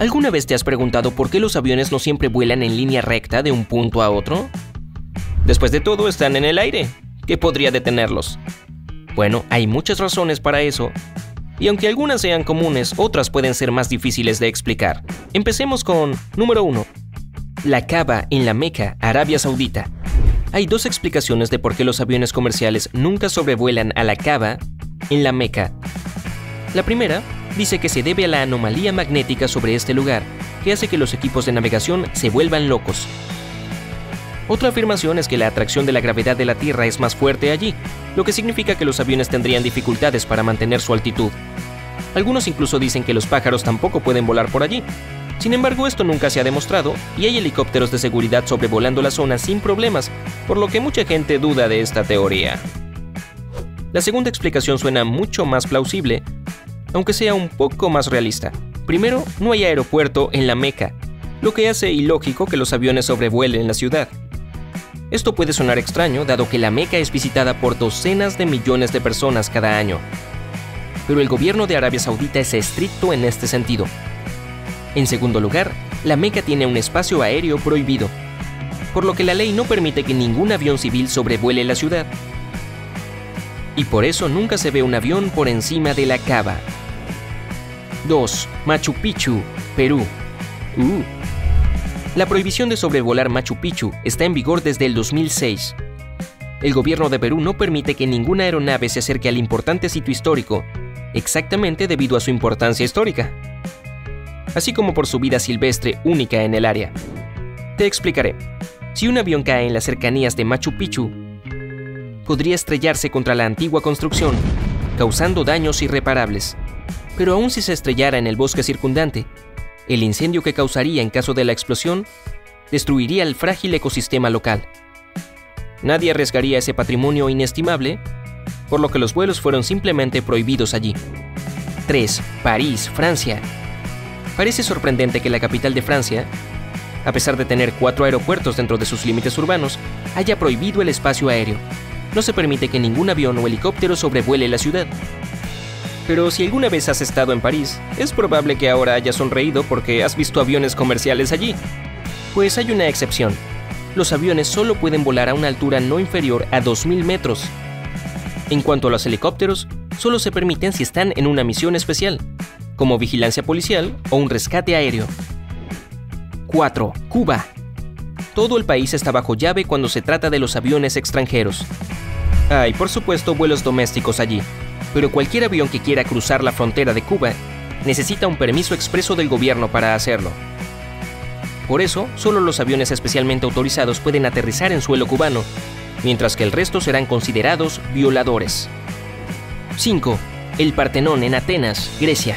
¿Alguna vez te has preguntado por qué los aviones no siempre vuelan en línea recta de un punto a otro? Después de todo, están en el aire. ¿Qué podría detenerlos? Bueno, hay muchas razones para eso, y aunque algunas sean comunes, otras pueden ser más difíciles de explicar. Empecemos con número 1. La Cava en la Meca, Arabia Saudita. Hay dos explicaciones de por qué los aviones comerciales nunca sobrevuelan a la Cava en la Meca. La primera dice que se debe a la anomalía magnética sobre este lugar, que hace que los equipos de navegación se vuelvan locos. Otra afirmación es que la atracción de la gravedad de la Tierra es más fuerte allí, lo que significa que los aviones tendrían dificultades para mantener su altitud. Algunos incluso dicen que los pájaros tampoco pueden volar por allí. Sin embargo, esto nunca se ha demostrado y hay helicópteros de seguridad sobrevolando la zona sin problemas, por lo que mucha gente duda de esta teoría. La segunda explicación suena mucho más plausible, aunque sea un poco más realista. Primero, no hay aeropuerto en la Meca, lo que hace ilógico que los aviones sobrevuelen la ciudad. Esto puede sonar extraño dado que la Meca es visitada por docenas de millones de personas cada año, pero el gobierno de Arabia Saudita es estricto en este sentido. En segundo lugar, la Meca tiene un espacio aéreo prohibido, por lo que la ley no permite que ningún avión civil sobrevuele la ciudad. Y por eso nunca se ve un avión por encima de la cava. 2. Machu Picchu, Perú. Uh. La prohibición de sobrevolar Machu Picchu está en vigor desde el 2006. El gobierno de Perú no permite que ninguna aeronave se acerque al importante sitio histórico exactamente debido a su importancia histórica, así como por su vida silvestre única en el área. Te explicaré. Si un avión cae en las cercanías de Machu Picchu, podría estrellarse contra la antigua construcción, causando daños irreparables. Pero aún si se estrellara en el bosque circundante, el incendio que causaría en caso de la explosión destruiría el frágil ecosistema local. Nadie arriesgaría ese patrimonio inestimable por lo que los vuelos fueron simplemente prohibidos allí. 3. París, Francia. Parece sorprendente que la capital de Francia, a pesar de tener cuatro aeropuertos dentro de sus límites urbanos, haya prohibido el espacio aéreo. No se permite que ningún avión o helicóptero sobrevuele la ciudad. Pero si alguna vez has estado en París, es probable que ahora hayas sonreído porque has visto aviones comerciales allí. Pues hay una excepción. Los aviones solo pueden volar a una altura no inferior a 2.000 metros, en cuanto a los helicópteros, solo se permiten si están en una misión especial, como vigilancia policial o un rescate aéreo. 4. Cuba. Todo el país está bajo llave cuando se trata de los aviones extranjeros. Hay, por supuesto, vuelos domésticos allí, pero cualquier avión que quiera cruzar la frontera de Cuba necesita un permiso expreso del gobierno para hacerlo. Por eso, solo los aviones especialmente autorizados pueden aterrizar en suelo cubano mientras que el resto serán considerados violadores. 5. El Partenón en Atenas, Grecia.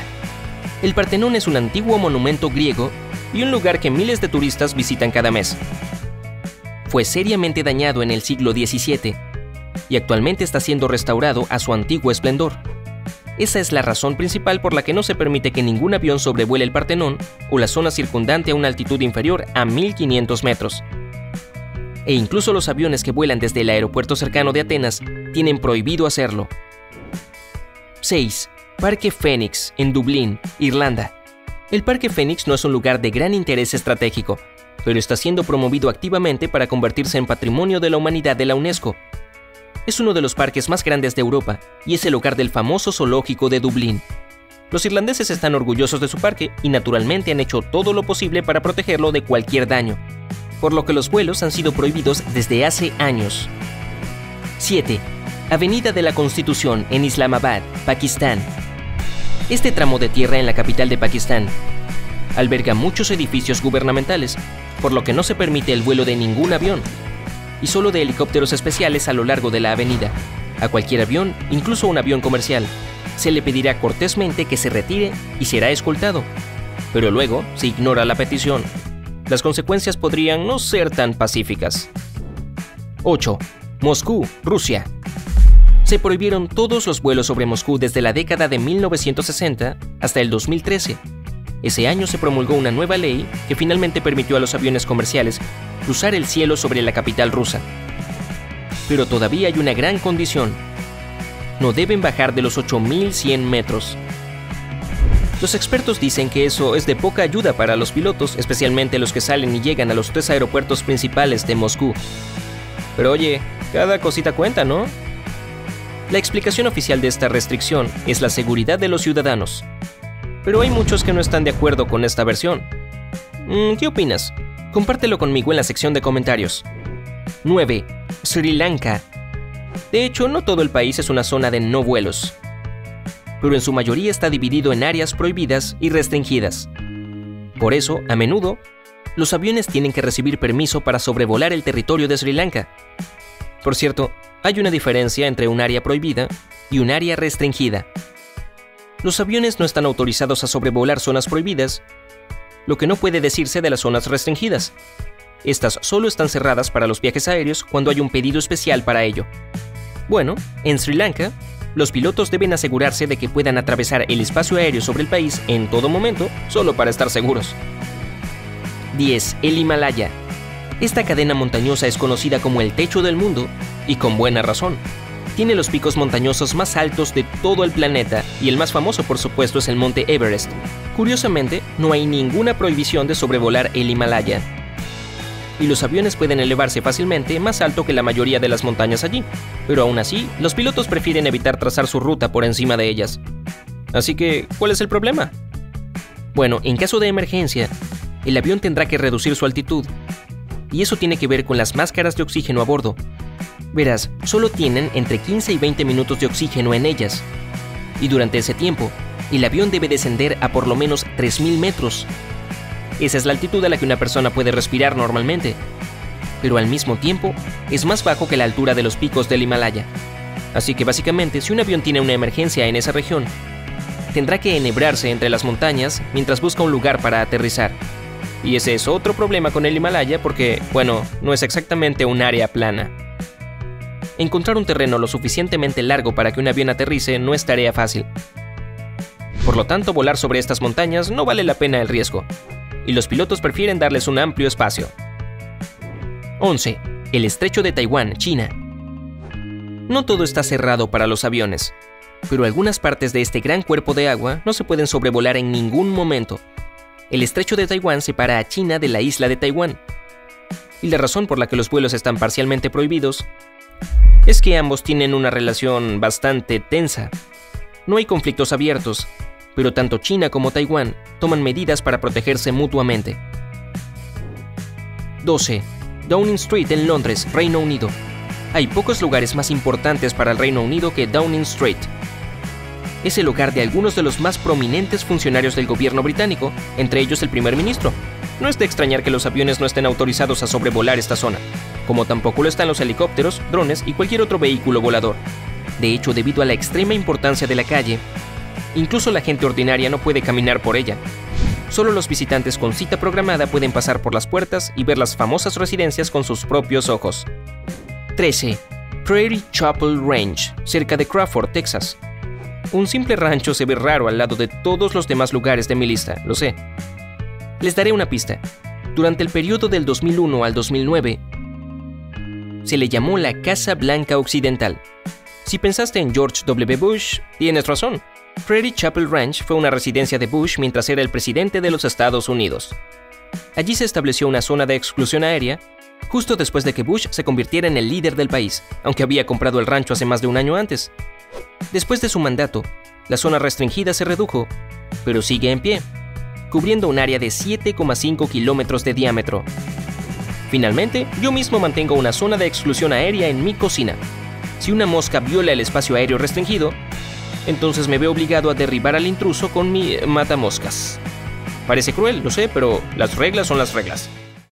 El Partenón es un antiguo monumento griego y un lugar que miles de turistas visitan cada mes. Fue seriamente dañado en el siglo XVII y actualmente está siendo restaurado a su antiguo esplendor. Esa es la razón principal por la que no se permite que ningún avión sobrevuele el Partenón o la zona circundante a una altitud inferior a 1500 metros e incluso los aviones que vuelan desde el aeropuerto cercano de Atenas tienen prohibido hacerlo. 6. Parque Phoenix, en Dublín, Irlanda. El Parque Phoenix no es un lugar de gran interés estratégico, pero está siendo promovido activamente para convertirse en Patrimonio de la Humanidad de la UNESCO. Es uno de los parques más grandes de Europa y es el hogar del famoso zoológico de Dublín. Los irlandeses están orgullosos de su parque y naturalmente han hecho todo lo posible para protegerlo de cualquier daño, por lo que los vuelos han sido prohibidos desde hace años. 7. Avenida de la Constitución en Islamabad, Pakistán. Este tramo de tierra en la capital de Pakistán alberga muchos edificios gubernamentales, por lo que no se permite el vuelo de ningún avión, y solo de helicópteros especiales a lo largo de la avenida. A cualquier avión, incluso un avión comercial, se le pedirá cortésmente que se retire y será escoltado. Pero luego, si ignora la petición las consecuencias podrían no ser tan pacíficas. 8. Moscú, Rusia. Se prohibieron todos los vuelos sobre Moscú desde la década de 1960 hasta el 2013. Ese año se promulgó una nueva ley que finalmente permitió a los aviones comerciales cruzar el cielo sobre la capital rusa. Pero todavía hay una gran condición. No deben bajar de los 8.100 metros. Los expertos dicen que eso es de poca ayuda para los pilotos, especialmente los que salen y llegan a los tres aeropuertos principales de Moscú. Pero oye, cada cosita cuenta, ¿no? La explicación oficial de esta restricción es la seguridad de los ciudadanos. Pero hay muchos que no están de acuerdo con esta versión. Mm, ¿Qué opinas? Compártelo conmigo en la sección de comentarios. 9. Sri Lanka. De hecho, no todo el país es una zona de no vuelos, pero en su mayoría está dividido en áreas prohibidas y restringidas. Por eso, a menudo, los aviones tienen que recibir permiso para sobrevolar el territorio de Sri Lanka. Por cierto, hay una diferencia entre un área prohibida y un área restringida. Los aviones no están autorizados a sobrevolar zonas prohibidas, lo que no puede decirse de las zonas restringidas. Estas solo están cerradas para los viajes aéreos cuando hay un pedido especial para ello. Bueno, en Sri Lanka, los pilotos deben asegurarse de que puedan atravesar el espacio aéreo sobre el país en todo momento, solo para estar seguros. 10. El Himalaya. Esta cadena montañosa es conocida como el techo del mundo, y con buena razón. Tiene los picos montañosos más altos de todo el planeta, y el más famoso por supuesto es el monte Everest. Curiosamente, no hay ninguna prohibición de sobrevolar el Himalaya, y los aviones pueden elevarse fácilmente más alto que la mayoría de las montañas allí, pero aún así, los pilotos prefieren evitar trazar su ruta por encima de ellas. Así que, ¿cuál es el problema? Bueno, en caso de emergencia, el avión tendrá que reducir su altitud, y eso tiene que ver con las máscaras de oxígeno a bordo. Verás, solo tienen entre 15 y 20 minutos de oxígeno en ellas, y durante ese tiempo, el avión debe descender a por lo menos 3.000 metros, esa es la altitud a la que una persona puede respirar normalmente, pero al mismo tiempo es más bajo que la altura de los picos del Himalaya. Así que básicamente, si un avión tiene una emergencia en esa región, tendrá que enhebrarse entre las montañas mientras busca un lugar para aterrizar. Y ese es otro problema con el Himalaya porque, bueno, no es exactamente un área plana. Encontrar un terreno lo suficientemente largo para que un avión aterrice no es tarea fácil. Por lo tanto, volar sobre estas montañas no vale la pena el riesgo y los pilotos prefieren darles un amplio espacio. 11. El estrecho de Taiwán, China. No todo está cerrado para los aviones, pero algunas partes de este gran cuerpo de agua no se pueden sobrevolar en ningún momento. El estrecho de Taiwán separa a China de la isla de Taiwán. Y la razón por la que los vuelos están parcialmente prohibidos es que ambos tienen una relación bastante tensa. No hay conflictos abiertos, pero tanto China como Taiwán toman medidas para protegerse mutuamente. 12. Downing Street en Londres, Reino Unido. Hay pocos lugares más importantes para el Reino Unido que Downing Street. Es el hogar de algunos de los más prominentes funcionarios del gobierno británico, entre ellos el primer ministro. No es de extrañar que los aviones no estén autorizados a sobrevolar esta zona, como tampoco lo están los helicópteros, drones y cualquier otro vehículo volador. De hecho, debido a la extrema importancia de la calle, Incluso la gente ordinaria no puede caminar por ella. Solo los visitantes con cita programada pueden pasar por las puertas y ver las famosas residencias con sus propios ojos. 13. Prairie Chapel Range, cerca de Crawford, Texas. Un simple rancho se ve raro al lado de todos los demás lugares de mi lista, lo sé. Les daré una pista. Durante el periodo del 2001 al 2009, se le llamó la Casa Blanca Occidental. Si pensaste en George W. Bush, tienes razón. Prairie Chapel Ranch fue una residencia de Bush mientras era el presidente de los Estados Unidos. Allí se estableció una zona de exclusión aérea justo después de que Bush se convirtiera en el líder del país, aunque había comprado el rancho hace más de un año antes. Después de su mandato, la zona restringida se redujo, pero sigue en pie, cubriendo un área de 7,5 kilómetros de diámetro. Finalmente, yo mismo mantengo una zona de exclusión aérea en mi cocina. Si una mosca viola el espacio aéreo restringido, entonces me veo obligado a derribar al intruso con mi matamoscas. Parece cruel, lo sé, pero las reglas son las reglas.